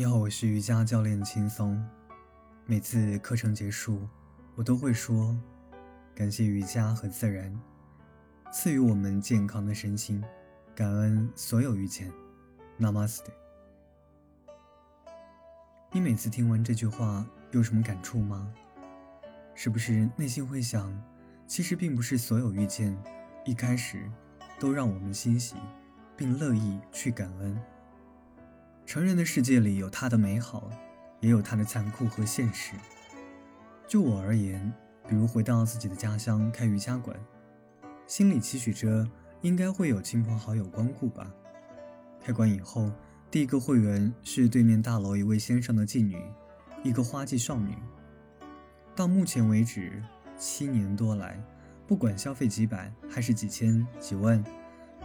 你好，我是瑜伽教练轻松。每次课程结束，我都会说：感谢瑜伽和自然赐予我们健康的身心，感恩所有遇见。Namaste。你每次听完这句话有什么感触吗？是不是内心会想，其实并不是所有遇见一开始都让我们欣喜，并乐意去感恩。成人的世界里有他的美好，也有他的残酷和现实。就我而言，比如回到自己的家乡开瑜伽馆，心里期许着应该会有亲朋好友光顾吧。开馆以后，第一个会员是对面大楼一位先生的妓女，一个花季少女。到目前为止，七年多来，不管消费几百还是几千几万，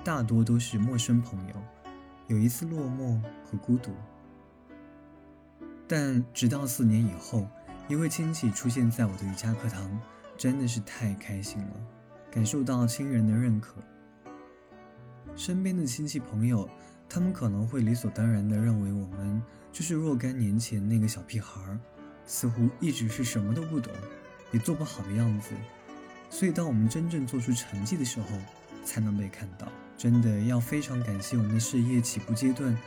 大多都是陌生朋友。有一次落寞和孤独，但直到四年以后，一位亲戚出现在我的瑜伽课堂，真的是太开心了，感受到亲人的认可。身边的亲戚朋友，他们可能会理所当然地认为我们就是若干年前那个小屁孩，似乎一直是什么都不懂，也做不好的样子。所以，当我们真正做出成绩的时候，才能被看到。真的要非常感谢我们的事业起步阶段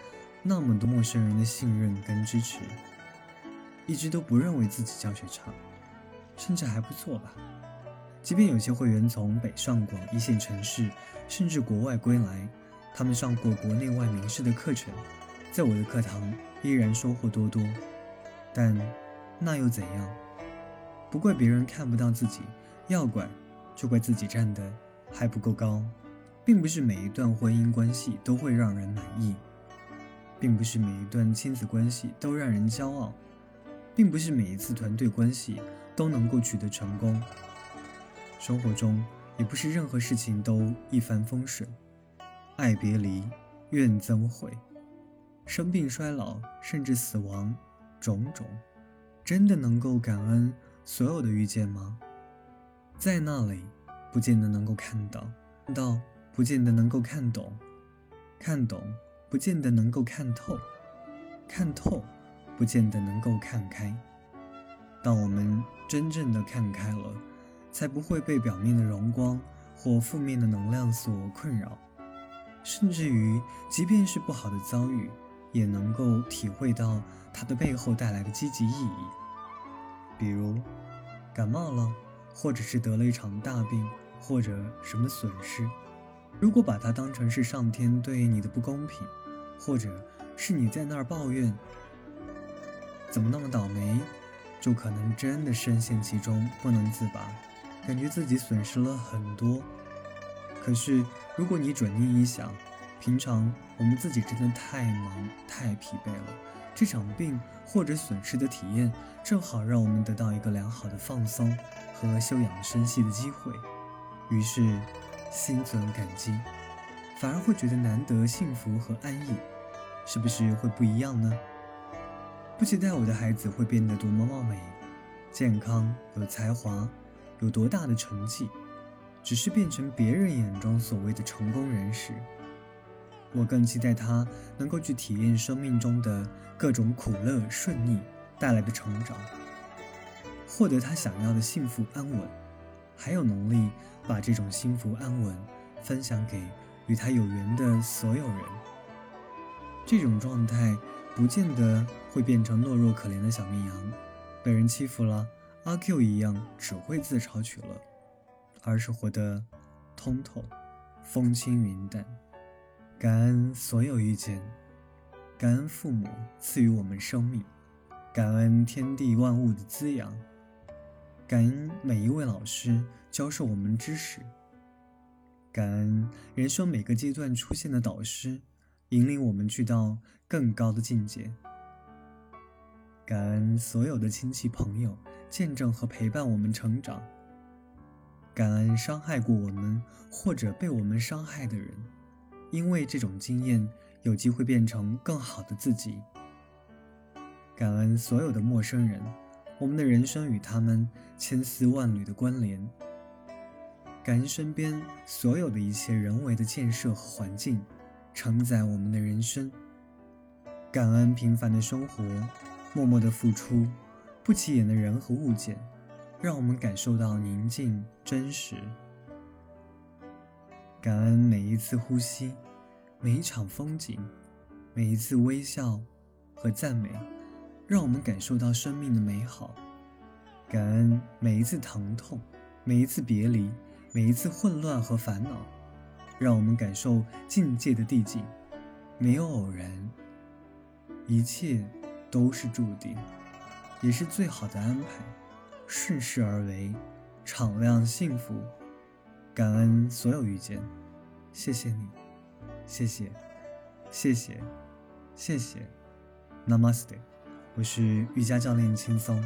那么多陌生人的信任跟支持，一直都不认为自己教学差，甚至还不错吧。即便有些会员从北上广一线城市，甚至国外归来，他们上过国内外名师的课程，在我的课堂依然收获多多。但那又怎样？不怪别人看不到自己，要怪就怪自己站的还不够高。并不是每一段婚姻关系都会让人满意，并不是每一段亲子关系都让人骄傲，并不是每一次团队关系都能够取得成功。生活中也不是任何事情都一帆风顺，爱别离，怨憎会，生病衰老，甚至死亡，种种，真的能够感恩所有的遇见吗？在那里，不见得能够看到，到。不见得能够看懂，看懂不见得能够看透，看透不见得能够看开。当我们真正的看开了，才不会被表面的荣光或负面的能量所困扰，甚至于，即便是不好的遭遇，也能够体会到它的背后带来的积极意义。比如，感冒了，或者是得了一场大病，或者什么损失。如果把它当成是上天对你的不公平，或者是你在那儿抱怨怎么那么倒霉，就可能真的深陷其中不能自拔，感觉自己损失了很多。可是如果你转念一想，平常我们自己真的太忙太疲惫了，这场病或者损失的体验，正好让我们得到一个良好的放松和休养生息的机会，于是。心存感激，反而会觉得难得幸福和安逸，是不是会不一样呢？不期待我的孩子会变得多么貌美、健康、有才华，有多大的成绩，只是变成别人眼中所谓的成功人士。我更期待他能够去体验生命中的各种苦乐顺逆带来的成长，获得他想要的幸福安稳。还有能力把这种幸福安稳分享给与他有缘的所有人。这种状态不见得会变成懦弱可怜的小绵羊，被人欺负了，阿 Q 一样只会自嘲取乐，而是活得通透、风轻云淡。感恩所有遇见，感恩父母赐予我们生命，感恩天地万物的滋养。感恩每一位老师教授我们知识，感恩人生每个阶段出现的导师，引领我们去到更高的境界。感恩所有的亲戚朋友见证和陪伴我们成长，感恩伤害过我们或者被我们伤害的人，因为这种经验有机会变成更好的自己。感恩所有的陌生人。我们的人生与他们千丝万缕的关联，感恩身边所有的一切人为的建设和环境，承载我们的人生。感恩平凡的生活，默默的付出，不起眼的人和物件，让我们感受到宁静真实。感恩每一次呼吸，每一场风景，每一次微笑和赞美，让我们感受到生命的美好。感恩每一次疼痛，每一次别离，每一次混乱和烦恼，让我们感受境界的递进。没有偶然，一切都是注定，也是最好的安排。顺势而为，敞亮幸福。感恩所有遇见，谢谢你，谢谢，谢谢，谢谢，Namaste。我是瑜伽教练轻松。